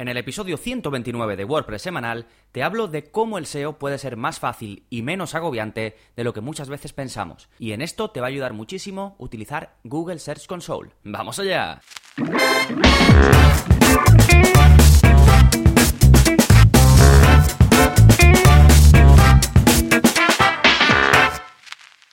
En el episodio 129 de WordPress semanal te hablo de cómo el SEO puede ser más fácil y menos agobiante de lo que muchas veces pensamos. Y en esto te va a ayudar muchísimo utilizar Google Search Console. ¡Vamos allá!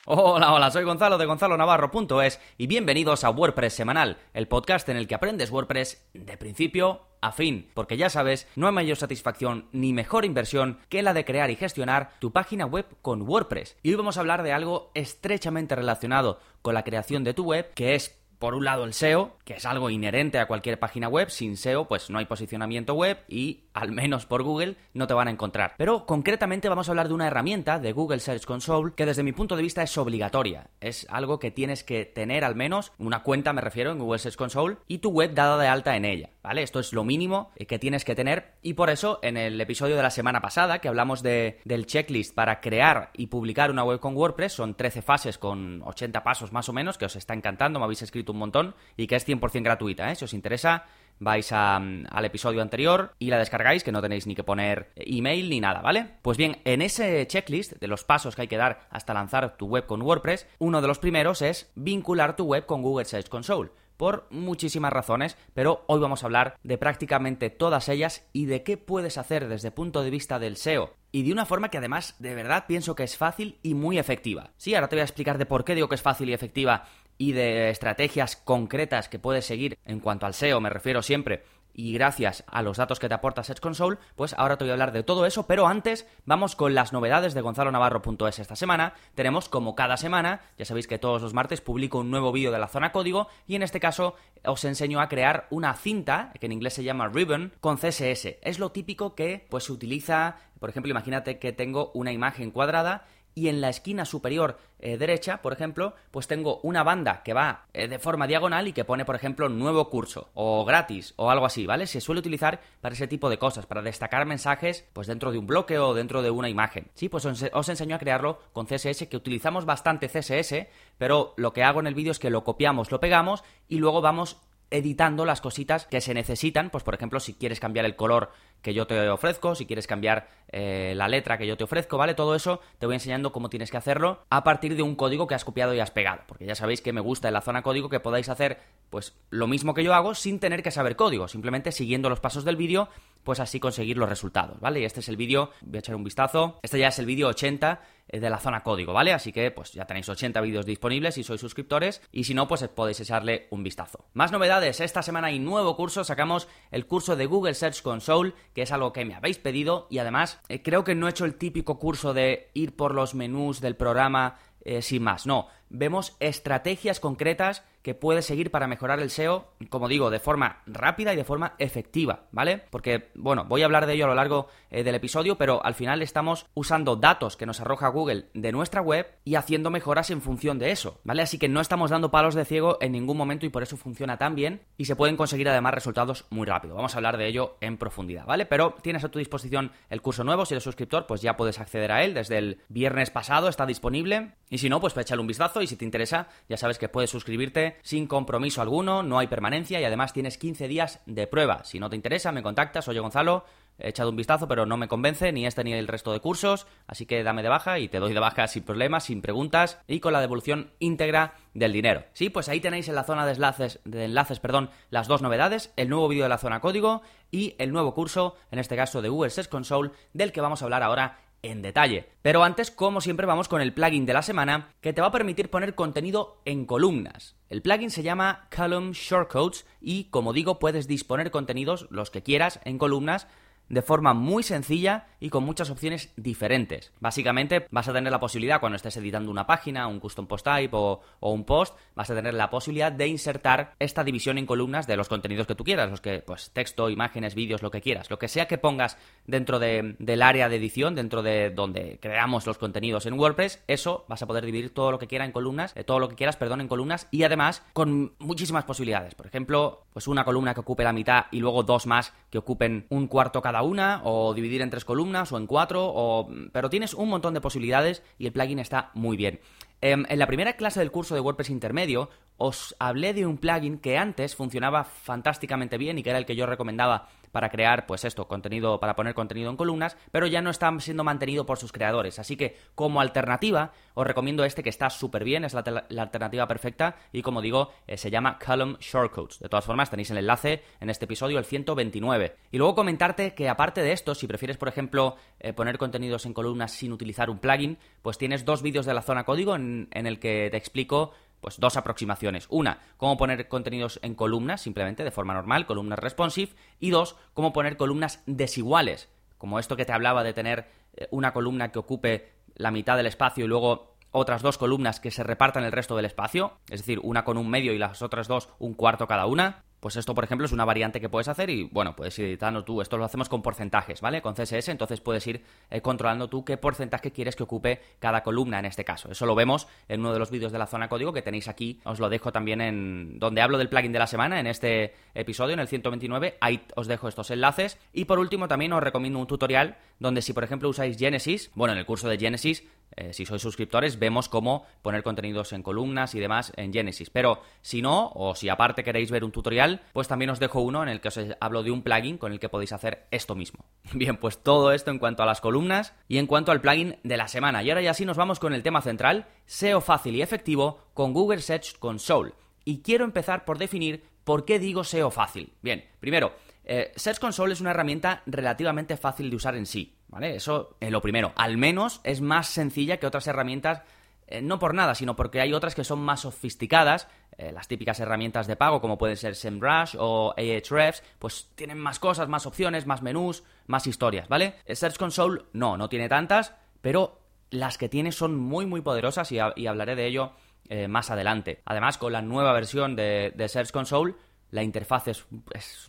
Hola, hola, soy Gonzalo de gonzalonavarro.es y bienvenidos a WordPress Semanal, el podcast en el que aprendes WordPress de principio a fin, porque ya sabes, no hay mayor satisfacción ni mejor inversión que la de crear y gestionar tu página web con WordPress. Y hoy vamos a hablar de algo estrechamente relacionado con la creación de tu web, que es por un lado el SEO, que es algo inherente a cualquier página web, sin SEO pues no hay posicionamiento web y al menos por Google no te van a encontrar. Pero concretamente vamos a hablar de una herramienta de Google Search Console que desde mi punto de vista es obligatoria. Es algo que tienes que tener al menos una cuenta, me refiero, en Google Search Console y tu web dada de alta en ella. ¿Vale? Esto es lo mínimo que tienes que tener y por eso en el episodio de la semana pasada que hablamos de, del checklist para crear y publicar una web con WordPress, son 13 fases con 80 pasos más o menos, que os está encantando, me habéis escrito un montón y que es 100% gratuita, ¿eh? Si os interesa, vais al episodio anterior y la descargáis, que no tenéis ni que poner email ni nada, ¿vale? Pues bien, en ese checklist de los pasos que hay que dar hasta lanzar tu web con WordPress, uno de los primeros es vincular tu web con Google Search Console por muchísimas razones, pero hoy vamos a hablar de prácticamente todas ellas y de qué puedes hacer desde el punto de vista del SEO. Y de una forma que además de verdad pienso que es fácil y muy efectiva. Sí, ahora te voy a explicar de por qué digo que es fácil y efectiva y de estrategias concretas que puedes seguir en cuanto al SEO, me refiero siempre y gracias a los datos que te aporta Search Console, pues ahora te voy a hablar de todo eso, pero antes vamos con las novedades de gonzalonavarro.es esta semana. Tenemos como cada semana, ya sabéis que todos los martes publico un nuevo vídeo de la zona código y en este caso os enseño a crear una cinta, que en inglés se llama ribbon, con CSS. Es lo típico que pues se utiliza, por ejemplo, imagínate que tengo una imagen cuadrada y en la esquina superior eh, derecha, por ejemplo, pues tengo una banda que va eh, de forma diagonal y que pone, por ejemplo, nuevo curso o gratis o algo así, ¿vale? Se suele utilizar para ese tipo de cosas, para destacar mensajes pues dentro de un bloque o dentro de una imagen. Sí, pues os, os enseño a crearlo con CSS, que utilizamos bastante CSS, pero lo que hago en el vídeo es que lo copiamos, lo pegamos y luego vamos editando las cositas que se necesitan, pues por ejemplo si quieres cambiar el color que yo te ofrezco, si quieres cambiar eh, la letra que yo te ofrezco, ¿vale? Todo eso te voy enseñando cómo tienes que hacerlo a partir de un código que has copiado y has pegado, porque ya sabéis que me gusta en la zona código que podáis hacer pues lo mismo que yo hago sin tener que saber código, simplemente siguiendo los pasos del vídeo, pues así conseguir los resultados, ¿vale? Y este es el vídeo, voy a echar un vistazo, este ya es el vídeo 80 eh, de la zona código, ¿vale? Así que pues ya tenéis 80 vídeos disponibles si sois suscriptores y si no, pues podéis echarle un vistazo. Más novedades, esta semana hay nuevo curso, sacamos el curso de Google Search Console, que es algo que me habéis pedido y además eh, creo que no he hecho el típico curso de ir por los menús del programa eh, sin más, no, vemos estrategias concretas que puedes seguir para mejorar el SEO, como digo, de forma rápida y de forma efectiva, ¿vale? Porque, bueno, voy a hablar de ello a lo largo eh, del episodio, pero al final estamos usando datos que nos arroja Google de nuestra web y haciendo mejoras en función de eso, ¿vale? Así que no estamos dando palos de ciego en ningún momento y por eso funciona tan bien y se pueden conseguir además resultados muy rápido. Vamos a hablar de ello en profundidad, ¿vale? Pero tienes a tu disposición el curso nuevo, si eres suscriptor, pues ya puedes acceder a él desde el viernes pasado, está disponible y si no, pues echarle un vistazo y si te interesa, ya sabes que puedes suscribirte sin compromiso alguno, no hay permanencia y además tienes 15 días de prueba. Si no te interesa, me contactas, oye Gonzalo, he echado un vistazo, pero no me convence ni este ni el resto de cursos, así que dame de baja y te doy de baja sin problemas, sin preguntas y con la devolución íntegra del dinero. Sí, pues ahí tenéis en la zona de enlaces, perdón, las dos novedades, el nuevo vídeo de la zona código y el nuevo curso, en este caso de Google Console, del que vamos a hablar ahora en detalle. Pero antes, como siempre, vamos con el plugin de la semana que te va a permitir poner contenido en columnas. El plugin se llama Column Shortcodes y, como digo, puedes disponer contenidos, los que quieras, en columnas de forma muy sencilla y con muchas opciones diferentes. Básicamente vas a tener la posibilidad cuando estés editando una página, un custom post type o, un post, vas a tener la posibilidad de insertar esta división en columnas de los contenidos que tú quieras, los que, pues, texto, imágenes, vídeos, lo que quieras, lo que sea que pongas dentro del área de edición, dentro de donde creamos los contenidos en WordPress, eso vas a poder dividir todo lo que quieras en columnas, eh, todo lo que quieras, perdón, en columnas y además con muchísimas posibilidades. Por ejemplo, pues una columna que ocupe la mitad y luego dos más que ocupen un cuarto cada una, o dividir en tres columnas, o en cuatro, o... pero tienes un montón de posibilidades y el plugin está muy bien. Em, en la primera clase del curso de WordPress intermedio os hablé de un plugin que antes funcionaba fantásticamente bien y que era el que yo recomendaba para crear, pues esto, contenido, para poner contenido en columnas, pero ya no está siendo mantenido por sus creadores. Así que, como alternativa, os recomiendo este que está súper bien, es la, alternativa perfecta y como digo, eh, se llama Column Shortcodes. De todas formas, tenéis el enlace en este episodio, el 129. Y luego comentarte que aparte de esto, si prefieres, por ejemplo, eh, poner contenidos en columnas sin utilizar un plugin, pues tienes dos vídeos de la zona código en, en el que te explico pues dos aproximaciones. Una, cómo poner contenidos en columnas, simplemente de forma normal, columnas responsive. Y dos, cómo poner columnas desiguales, como esto que te hablaba de tener eh, una columna que ocupe la mitad del espacio y luego otras dos columnas que se repartan el resto del espacio, es decir, una con un medio y las otras dos un cuarto cada una. Pues esto, por ejemplo, es una variante que puedes hacer y, bueno, puedes ir editando tú. Esto lo hacemos con porcentajes, ¿vale? Con CSS, entonces puedes ir eh, controlando tú qué porcentaje quieres que ocupe cada columna en este caso. Eso lo vemos en uno de los vídeos de la zona código que tenéis aquí. Os lo dejo también en donde hablo del plugin de la semana, en este episodio, en el 129. Ahí os dejo estos enlaces. Y por último, también os recomiendo un tutorial donde si, por ejemplo, usáis Genesis, bueno, en el curso de Genesis eh, si sois suscriptores, vemos cómo poner contenidos en columnas y demás en Genesis. Pero si no, o si aparte queréis ver un tutorial, pues también os dejo uno en el que os hablo de un plugin con el que podéis hacer esto mismo. Bien, pues todo esto en cuanto a las columnas y en cuanto al plugin de la semana. Y ahora ya sí nos vamos con el tema central, SEO fácil y efectivo con Google Search Console. Y quiero empezar por definir por qué digo SEO fácil. Bien, primero, eh, Search Console es una herramienta relativamente fácil de usar en sí. ¿Vale? Eso es lo primero. Al menos es más sencilla que otras herramientas, eh, no por nada, sino porque hay otras que son más sofisticadas. Eh, las típicas herramientas de pago, como pueden ser SEMrush o Ahrefs, pues tienen más cosas, más opciones, más menús, más historias, ¿vale? Search Console no, no tiene tantas, pero las que tiene son muy, muy poderosas y, hablaré de ello eh, más adelante. Además, con la nueva versión de, Search Console, la interfaz es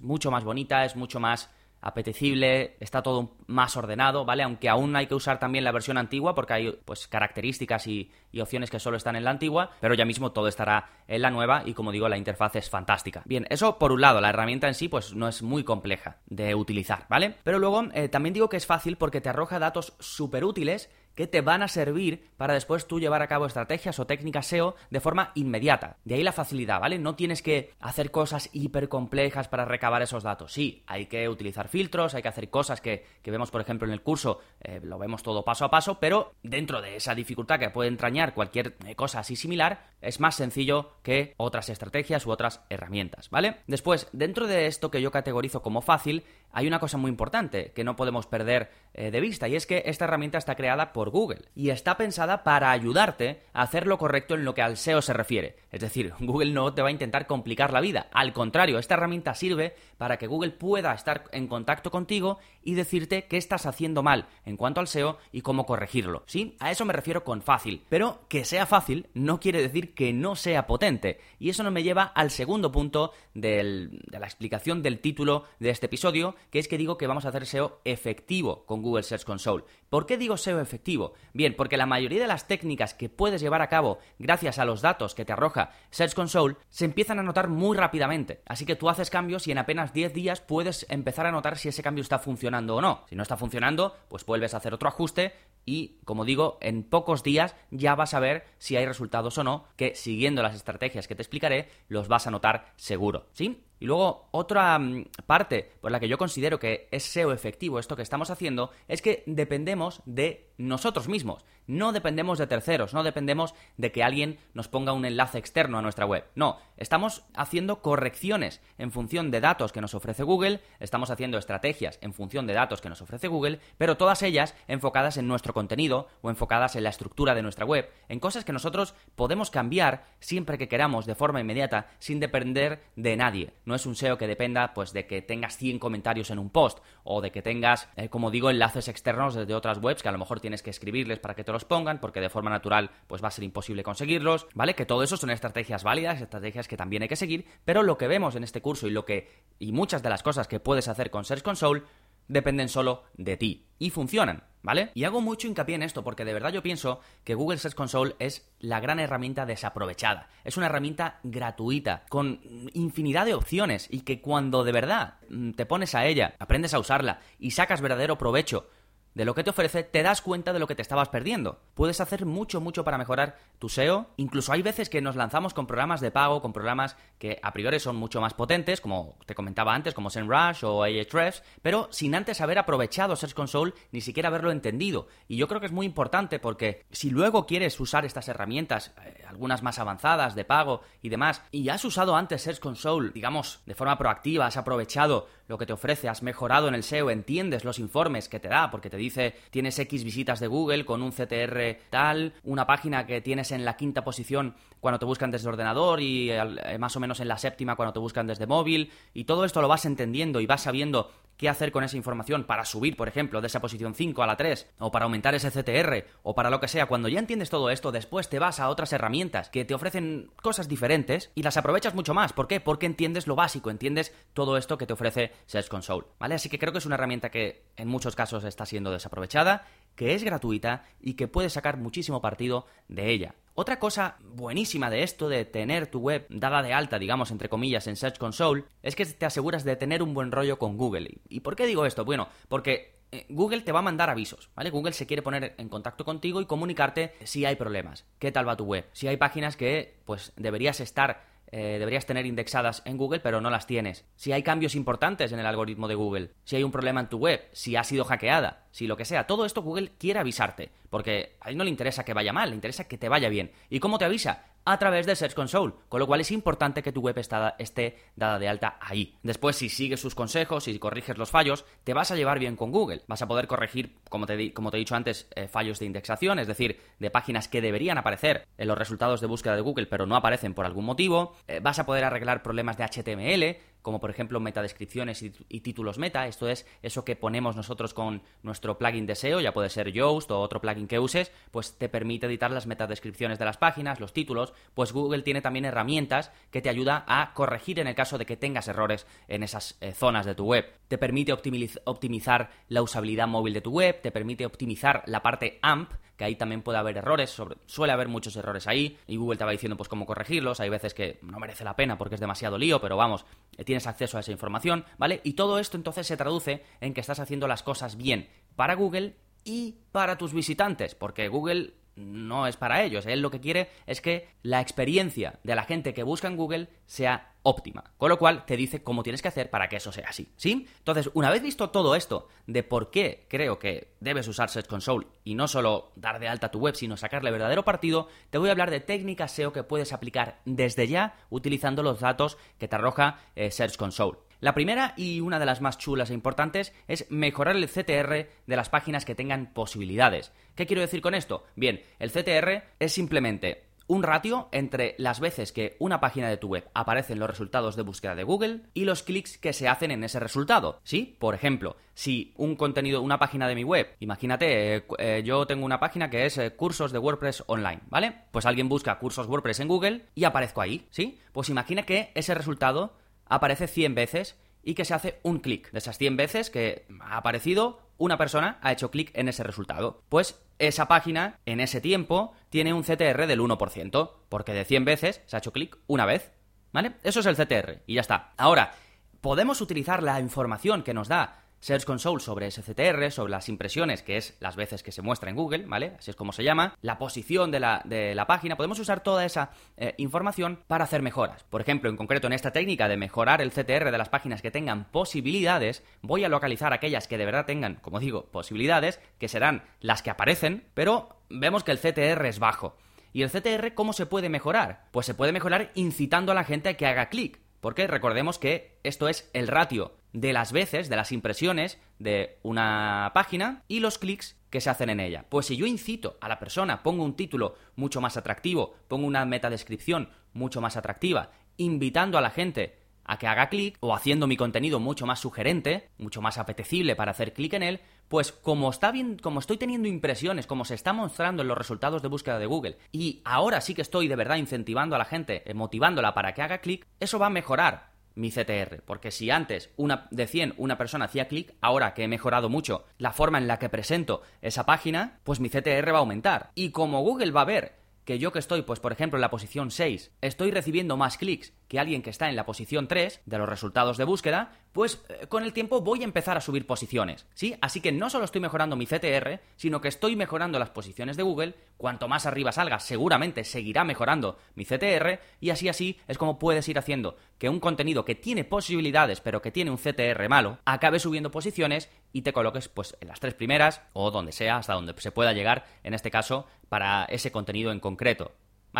mucho más bonita, es mucho más apetecible, está todo más ordenado, ¿vale? Aunque aún hay que usar también la versión antigua porque hay pues características y, opciones que solo están en la antigua, pero ya mismo todo estará en la nueva y como digo la interfaz es fantástica. Bien, eso por un lado, la herramienta en sí pues no es muy compleja de utilizar, ¿vale? Pero luego eh, también digo que es fácil porque te arroja datos súper útiles que te van a servir para después tú llevar a cabo estrategias o técnicas SEO de forma inmediata. De ahí la facilidad, ¿vale? No tienes que hacer cosas hiper complejas para recabar esos datos. Sí, hay que utilizar filtros, hay que hacer cosas que, vemos, por ejemplo, en el curso, eh, lo vemos todo paso a paso, pero dentro de esa dificultad que puede entrañar cualquier eh, cosa así similar, es más sencillo que otras estrategias u otras herramientas, ¿vale? Después, dentro de esto que yo categorizo como fácil, hay una cosa muy importante que no podemos perder eh, de vista y es que esta herramienta está creada por Google y está pensada para ayudarte a hacer lo correcto en lo que al SEO se refiere. Es decir, Google no te va a intentar complicar la vida. Al contrario, esta herramienta sirve para que Google pueda estar en contacto contigo y decirte qué estás haciendo mal en cuanto al SEO y cómo corregirlo. ¿Sí? A eso me refiero con fácil. Pero que sea fácil no quiere decir que no sea potente. Y eso nos me lleva al segundo punto de la explicación del título de este episodio, que es que digo que vamos a hacer SEO efectivo con Google Search Console. ¿Por qué digo SEO efectivo? Bien, porque la mayoría de las técnicas que puedes llevar a cabo gracias a los datos que te arroja Search Console se empiezan a notar muy rápidamente. Así que tú haces cambios y en apenas 10 días puedes empezar a notar si ese cambio está funcionando o no. Si no está funcionando, pues vuelves a hacer otro ajuste y, como digo, en pocos días ya vas a ver si hay resultados o no, que siguiendo las estrategias que te explicaré, los vas a notar seguro. ¿Sí? Y luego, otra mm, parte por la que yo considero que es SEO efectivo esto que estamos haciendo es que dependemos de nosotros mismos. No dependemos de terceros, no dependemos de que alguien nos ponga un enlace externo a nuestra web. No, estamos haciendo correcciones en función de datos que nos ofrece Google, estamos haciendo estrategias en función de datos que nos ofrece Google, pero todas ellas enfocadas en nuestro contenido o enfocadas en la estructura de nuestra web, en cosas que nosotros podemos cambiar siempre que queramos de forma inmediata sin depender de nadie no es un SEO que dependa pues de que tengas 100 comentarios en un post o de que tengas, eh, como digo, enlaces externos desde otras webs que a lo mejor tienes que escribirles para que te pongan porque de forma natural pues va a ser imposible conseguirlos, ¿vale? Que todo eso son estrategias válidas, estrategias que también hay que seguir, pero lo que vemos en este curso y lo que y muchas de las cosas que puedes hacer con Search Console dependen solo de ti y funcionan, ¿vale? Y hago mucho hincapié en esto porque de verdad yo pienso que Google Search Console es la gran herramienta desaprovechada. Es una herramienta gratuita, con infinidad de opciones y que cuando de verdad mm, te pones a ella, aprendes a usarla y sacas verdadero provecho de lo que te ofrece, te das cuenta de lo que te estabas perdiendo. Puedes hacer mucho, mucho para mejorar tu SEO. Incluso hay veces que nos lanzamos con programas de pago, con programas que a priori son mucho más potentes, como te comentaba antes, como SEMrush o Ahrefs, pero sin antes haber aprovechado Search Console, ni siquiera haberlo entendido. Y yo creo que es muy importante porque si luego quieres usar estas herramientas, eh, algunas más avanzadas de pago y demás, y has usado antes Search Console, digamos, de forma proactiva, has aprovechado lo que te ofrece, has mejorado en el SEO, entiendes los informes que te da, porque te dice tienes X visitas de Google con un CTR tal, una página que tienes en la quinta posición cuando te buscan desde ordenador y eh, más o menos en la séptima cuando te buscan desde móvil, y todo esto lo vas entendiendo y vas sabiendo qué hacer con esa información para subir, por ejemplo, de esa posición 5 a la 3, o para aumentar ese CTR, o para lo que sea, cuando ya entiendes todo esto, después te vas a otras herramientas que te ofrecen cosas diferentes y las aprovechas mucho más. ¿Por qué? Porque entiendes lo básico, entiendes todo esto que te ofrece Search Console, ¿vale? Así que creo que es una herramienta que en muchos casos está siendo desaprovechada, que es gratuita y que puedes sacar muchísimo partido de ella. Otra cosa buenísima de esto de tener tu web dada de alta, digamos, entre comillas, en Search Console, es que te aseguras de tener un buen rollo con Google. ¿Y por qué digo esto? Bueno, porque eh, Google te va a mandar avisos, ¿vale? Google se quiere poner en contacto contigo y comunicarte si hay problemas, qué tal va tu web, si hay páginas que pues deberías estar eh, deberías tener indexadas en Google, pero no las tienes. Si hay cambios importantes en el algoritmo de Google, si hay un problema en tu web, si ha sido hackeada, si lo que sea, todo esto Google quiere avisarte, porque a él no le interesa que vaya mal, le interesa que te vaya bien. ¿Y cómo te avisa? A través de Search Console, con lo cual es importante que tu web esté dada de alta ahí. Después, si sigues sus consejos y corriges los fallos, te vas a llevar bien con Google. Vas a poder corregir, como te, como te he dicho antes, eh, fallos de indexación, es decir, de páginas que deberían aparecer en los resultados de búsqueda de Google, pero no aparecen por algún motivo. Eh, vas a poder arreglar problemas de HTML, como por ejemplo metadescripciones y, y, títulos meta. Esto es eso que ponemos nosotros con nuestro plugin de SEO, ya puede ser Yoast o otro plugin que uses, pues te permite editar las metadescripciones de las páginas, los títulos, pues Google tiene también herramientas que te ayuda a corregir en el caso de que tengas errores en esas eh, zonas de tu web. Te permite optimizar la usabilidad móvil de tu web, te permite optimizar la parte AMP, que ahí también puede haber errores, suele haber muchos errores ahí, y Google te va diciendo pues cómo corregirlos, hay veces que no merece la pena porque es demasiado lío, pero vamos, eh, tienes acceso a esa información, ¿vale? Y todo esto entonces se traduce en que estás haciendo las cosas bien para Google y para tus visitantes, porque Google no es para ellos. Él lo que quiere es que la experiencia de la gente que busca en Google sea óptima. Con lo cual te dice cómo tienes que hacer para que eso sea así. ¿Sí? Entonces, una vez visto todo esto de por qué creo que debes usar Search Console y no solo dar de alta tu web, sino sacarle verdadero partido, te voy a hablar de técnicas SEO que puedes aplicar desde ya utilizando los datos que te arroja eh, Search Console. La primera y una de las más chulas e importantes es mejorar el CTR de las páginas que tengan posibilidades. ¿Qué quiero decir con esto? Bien, el CTR es simplemente un ratio entre las veces que una página de tu web aparece en los resultados de búsqueda de Google y los clics que se hacen en ese resultado. ¿Sí? Por ejemplo, si un contenido, una página de mi web, imagínate, eh, eh, yo tengo una página que es eh, cursos de WordPress online, ¿vale? Pues alguien busca cursos WordPress en Google y aparezco ahí, ¿sí? Pues imagina que ese resultado aparece 100 veces y que se hace un clic. De esas 100 veces que ha aparecido, una persona ha hecho clic en ese resultado. Pues esa página, en ese tiempo, tiene un CTR del 1%, porque de 100 veces se ha hecho clic una vez. ¿Vale? Eso es el CTR, y ya está. Ahora, podemos utilizar la información que nos da Search Console sobre SCTR, sobre las impresiones, que es las veces que se muestra en Google, ¿vale? Así es como se llama, la posición de la, de la página, podemos usar toda esa eh, información para hacer mejoras. Por ejemplo, en concreto en esta técnica de mejorar el CTR de las páginas que tengan posibilidades, voy a localizar aquellas que de verdad tengan, como digo, posibilidades, que serán las que aparecen, pero vemos que el CTR es bajo. ¿Y el CTR cómo se puede mejorar? Pues se puede mejorar incitando a la gente a que haga clic. Porque recordemos que esto es el ratio de las veces, de las impresiones de una página y los clics que se hacen en ella. Pues si yo incito a la persona, pongo un título mucho más atractivo, pongo una metadescripción mucho más atractiva, invitando a la gente a que haga clic o haciendo mi contenido mucho más sugerente, mucho más apetecible para hacer clic en él, pues como está bien, como estoy teniendo impresiones, como se está mostrando en los resultados de búsqueda de Google, y ahora sí que estoy de verdad incentivando a la gente, eh, motivándola para que haga clic, eso va a mejorar mi CTR. Porque si antes una, de 100 una persona hacía clic, ahora que he mejorado mucho la forma en la que presento esa página, pues mi CTR va a aumentar. Y como Google va a ver que yo que estoy, pues por ejemplo, en la posición 6, estoy recibiendo más clics que alguien que está en la posición 3 de los resultados de búsqueda, pues eh, con el tiempo voy a empezar a subir posiciones, ¿sí? Así que no solo estoy mejorando mi CTR, sino que estoy mejorando las posiciones de Google, cuanto más arriba salga, seguramente seguirá mejorando mi CTR, y así así es como puedes ir haciendo que un contenido que tiene posibilidades, pero que tiene un CTR malo, acabe subiendo posiciones y te coloques pues en las tres primeras o donde sea, hasta donde se pueda llegar, en este caso, para ese contenido en concreto.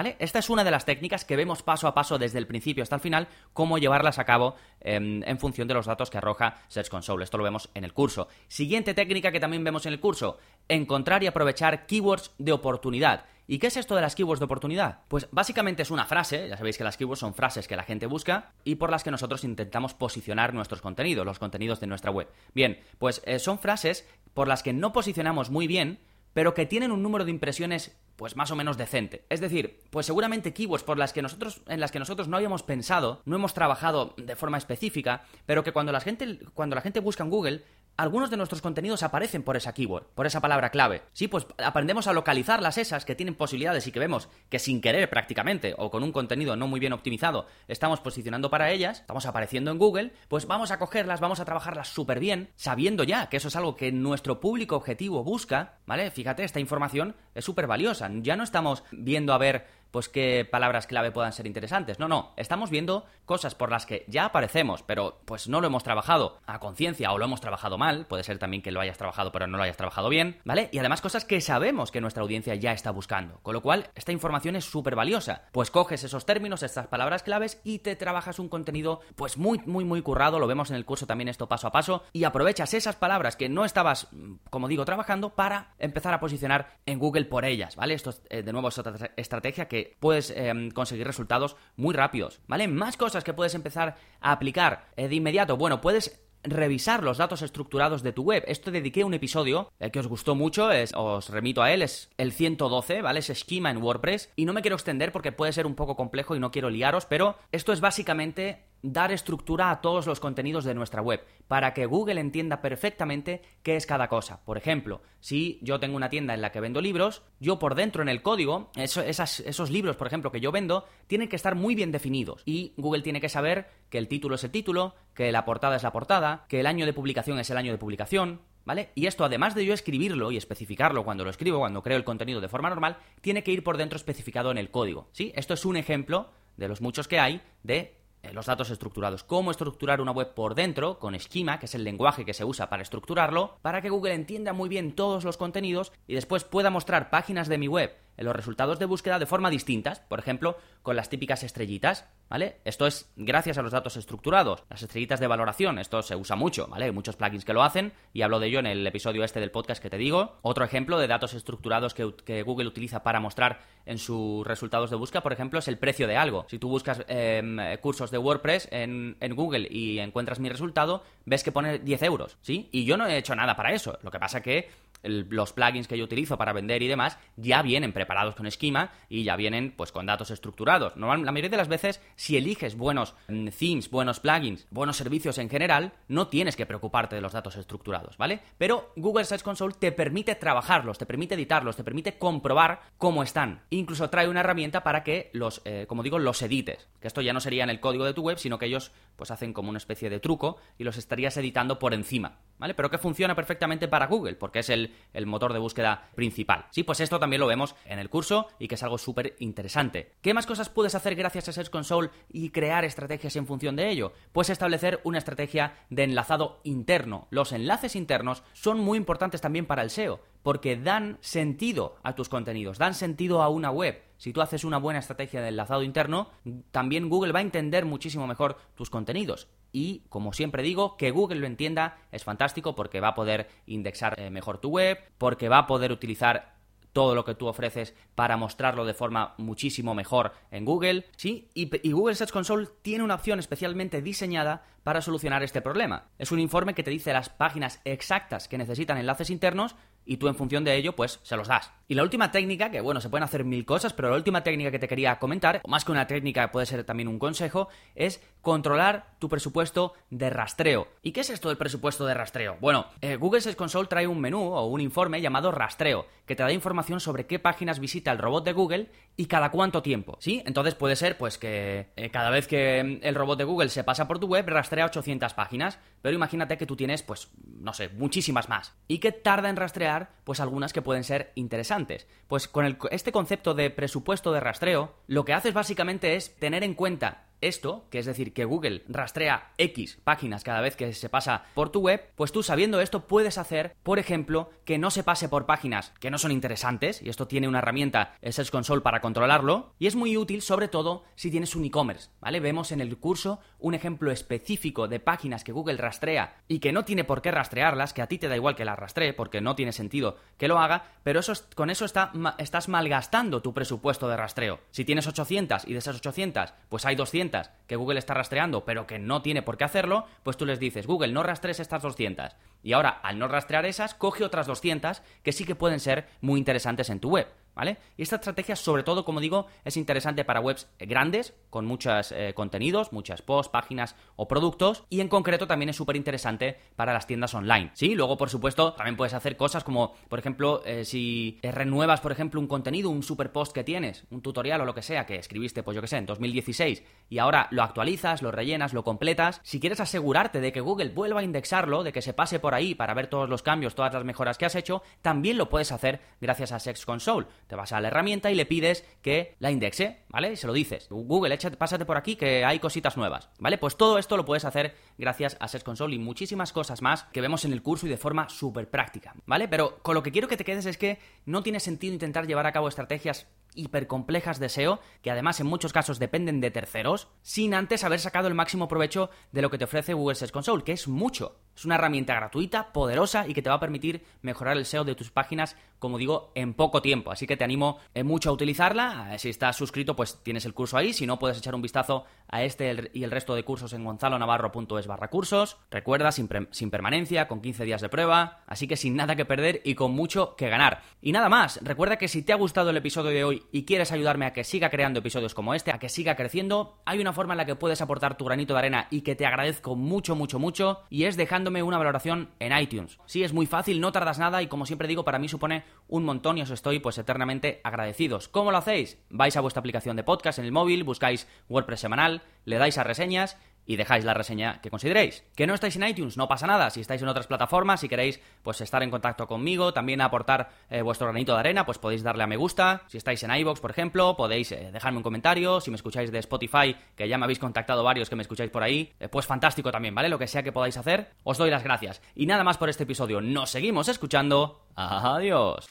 Esta es una de las técnicas que vemos paso a paso desde el principio hasta el final, cómo llevarlas a cabo em, en función de los datos que arroja Search Console. Esto lo vemos en el curso. Siguiente técnica que también vemos en el curso, encontrar y aprovechar keywords de oportunidad. ¿Y qué es esto de las keywords de oportunidad? Pues básicamente es una frase, ya sabéis que las keywords son frases que la gente busca y por las que nosotros intentamos posicionar nuestros contenidos, los contenidos de nuestra web. Bien, pues eh, son frases por las que no posicionamos muy bien, pero que tienen un número de impresiones pues más o menos decente. Es decir, pues seguramente keywords por las que nosotros en las que nosotros no habíamos pensado, no hemos trabajado de forma específica, pero que cuando la gente cuando la gente busca en Google algunos de nuestros contenidos aparecen por esa keyword, por esa palabra clave. Sí, pues aprendemos a localizarlas esas que tienen posibilidades y que vemos que sin querer prácticamente o con un contenido no muy bien optimizado estamos posicionando para ellas, estamos apareciendo en Google, pues vamos a cogerlas, vamos a trabajarlas súper bien, sabiendo ya que eso es algo que nuestro público objetivo busca, ¿vale? Fíjate, esta información es súper valiosa. Ya no estamos viendo a ver pues qué palabras clave puedan ser interesantes. No, no, estamos viendo cosas por las que ya aparecemos, pero pues no lo hemos trabajado a conciencia o lo hemos trabajado mal, puede ser también que lo hayas trabajado pero no lo hayas trabajado bien, ¿vale? Y además cosas que sabemos que nuestra audiencia ya está buscando, con lo cual esta información es súper valiosa. Pues coges esos términos, estas palabras claves y te trabajas un contenido pues muy, muy, muy currado, lo vemos en el curso también esto paso a paso, y aprovechas esas palabras que no estabas, como digo, trabajando para empezar a posicionar en Google por ellas, ¿vale? Esto es, eh, de nuevo es otra estrategia que puedes em, conseguir resultados muy rápidos, ¿vale? Más cosas que puedes empezar a aplicar eh, de inmediato. Bueno, puedes revisar los datos estructurados de tu web. Esto dediqué un episodio el que os gustó mucho, es, os remito a él, es el 112, ¿vale? Es esquema en WordPress. Y no me quiero extender porque puede ser un poco complejo y no quiero liaros, pero esto es básicamente dar estructura a todos los contenidos de nuestra web, para que Google entienda perfectamente qué es cada cosa. Por ejemplo, si yo tengo una tienda en la que vendo libros, yo por dentro en el código, esos libros, por ejemplo, que yo vendo, tienen que estar muy bien definidos. Y Google tiene que saber que el título es el título, que la portada es la portada, que el año de publicación es el año de publicación, ¿Vale? Y esto, además de yo escribirlo y especificarlo cuando lo escribo, cuando creo el contenido de forma normal, tiene que ir por dentro especificado en el código. ¿Sí? Esto es un ejemplo de los muchos que hay de los datos estructurados, cómo estructurar una web por dentro con Schema, que es el lenguaje que se usa para estructurarlo, para que Google entienda muy bien todos los contenidos y después pueda mostrar páginas de mi web en los resultados de búsqueda de forma distintas, por ejemplo, con las típicas estrellitas, ¿vale? Esto es gracias a los datos estructurados, las estrellitas de valoración, esto se usa mucho, ¿vale? Hay muchos plugins que lo hacen y hablo de ello en el episodio este del podcast que te digo. Otro ejemplo de datos estructurados que, Google utiliza para mostrar en sus resultados de búsqueda, por ejemplo, es el precio de algo. Si tú buscas em, cursos de WordPress en, en Google y encuentras mi resultado, ves que pone 10 euros, ¿sí? Y yo no he hecho nada para eso. Lo que pasa que los plugins que yo utilizo para vender y demás ya vienen preparados con esquema y ya vienen pues con datos estructurados. la mayoría de las veces, si eliges buenos mm, themes, buenos plugins, buenos servicios en general, no tienes que preocuparte de los datos estructurados, ¿vale? Pero Google Search Console te permite trabajarlos, te permite editarlos, te permite comprobar cómo están. Incluso trae una herramienta para que los, eh, como digo, los edites. Que esto ya no sería en el código de tu web, sino que ellos pues hacen como una especie de truco y los estarías editando por encima. ¿Vale? Pero que funciona perfectamente para Google, porque es el, motor de búsqueda principal. Sí, pues esto también lo vemos en el curso y que es algo súper interesante. ¿Qué más cosas puedes hacer gracias a Search Console y crear estrategias en función de ello? Pues establecer una estrategia de enlazado interno. Los enlaces internos son muy importantes también para el SEO, porque dan sentido a tus contenidos, dan sentido a una web. Si tú haces una buena estrategia de enlazado interno, también Google va a entender muchísimo mejor tus contenidos. Y, como siempre digo, que Google lo entienda es fantástico porque va a poder indexar eh, mejor tu web, porque va a poder utilizar todo lo que tú ofreces para mostrarlo de forma muchísimo mejor en Google, ¿sí? Y, Google Search Console tiene una opción especialmente diseñada para solucionar este problema. Es un informe que te dice las páginas exactas que necesitan enlaces internos y tú en función de ello, pues se los das. Y la última técnica, que bueno, se pueden hacer mil cosas, pero la última técnica que te quería comentar, o más que una técnica puede ser también un consejo, es controlar tu presupuesto de rastreo. ¿Y qué es esto del presupuesto de rastreo? Bueno, eh, Google Search Console trae un menú o un informe llamado rastreo, que te da información sobre qué páginas visita el robot de Google y cada cuánto tiempo. ¿Sí? Entonces puede ser pues que eh, cada vez que mm, el robot de Google se pasa por tu web rastrea 800 páginas, pero imagínate que tú tienes pues no sé, muchísimas más. ¿Y qué tarda en rastrear? Pues algunas que pueden ser interesantes. Pues con este concepto de presupuesto de rastreo, lo que haces básicamente es tener en cuenta esto, que es decir, que Google rastrea X páginas cada vez que se pasa por tu web, pues tú sabiendo esto puedes hacer, por ejemplo, que no se pase por páginas que no son interesantes, y esto tiene una herramienta, Search Console, para controlarlo, y es muy útil sobre todo si tienes un e-commerce, ¿vale? Vemos en el curso un ejemplo específico de páginas que Google rastrea y que no tiene por qué rastrearlas, que a ti te da igual que las rastree, porque no tiene sentido que lo haga, pero eso, con eso está, estás malgastando tu presupuesto de rastreo. Si tienes 800 y de esas 800, pues hay 200 que Google está rastreando, pero que no tiene por qué hacerlo, pues tú les dices, Google, no rastrees estas 200. Y ahora, al no rastrear esas, coge otras 200 que sí que pueden ser muy interesantes en tu web. ¿Vale? Y esta estrategia, sobre todo, como digo, es interesante para webs grandes, con muchos eh, contenidos, muchas posts, páginas o productos, y en concreto también es súper interesante para las tiendas online. Sí, luego, por supuesto, también puedes hacer cosas como, por ejemplo, eh, si renuevas, por ejemplo, un contenido, un super post que tienes, un tutorial o lo que sea que escribiste, pues yo que sé, en 2016, y ahora lo actualizas, lo rellenas, lo completas, si quieres asegurarte de que Google vuelva a indexarlo, de que se pase por ahí para ver todos los cambios, todas las mejoras que has hecho, también lo puedes hacer gracias a Sex Console te vas a la herramienta y le pides que la indexe, ¿vale? Y se lo dices. Google, échate, pásate por aquí que hay cositas nuevas, ¿vale? Pues todo esto lo puedes hacer gracias a Search Console y muchísimas cosas más que vemos en el curso y de forma súper práctica, ¿vale? Pero con lo que quiero que te quedes es que no tiene sentido intentar llevar a cabo estrategias hipercomplejas de SEO, que además en muchos casos dependen de terceros, sin antes haber sacado el máximo provecho de lo que te ofrece Google Search Console, que es mucho. Es una herramienta gratuita, poderosa y que te va a permitir mejorar el SEO de tus páginas, como digo, en poco tiempo. Así que te animo eh, mucho a utilizarla. Eh, si estás suscrito, pues tienes el curso ahí. Si no, puedes echar un vistazo a este y el resto de cursos en gonzalonavarro.es barra cursos. Recuerda, sin, sin permanencia, con 15 días de prueba. Así que sin nada que perder y con mucho que ganar. Y nada más, recuerda que si te ha gustado el episodio de hoy y quieres ayudarme a que siga creando episodios como este, a que siga creciendo, hay una forma en la que puedes aportar tu granito de arena y que te agradezco mucho, mucho, mucho, y es dejándome una valoración en iTunes. Sí, es muy fácil, no tardas nada y como siempre digo, para mí supone un montón y os estoy pues eternamente agradecidos. ¿Cómo lo hacéis? Vais a vuestra aplicación de podcast en el móvil, buscáis WordPress semanal, le dais a reseñas y dejáis la reseña que consideréis. Que no estáis en iTunes, no pasa nada. Si estáis en otras plataformas, si queréis pues estar en contacto conmigo, también aportar eh, vuestro granito de arena, pues podéis darle a me gusta. Si estáis en iBox, por ejemplo, podéis eh, dejarme un comentario. Si me escucháis de Spotify, que ya me habéis contactado varios que me escucháis por ahí, eh, pues fantástico también, ¿vale? Lo que sea que podáis hacer, os doy las gracias. Y nada más por este episodio. Nos seguimos escuchando. Adiós.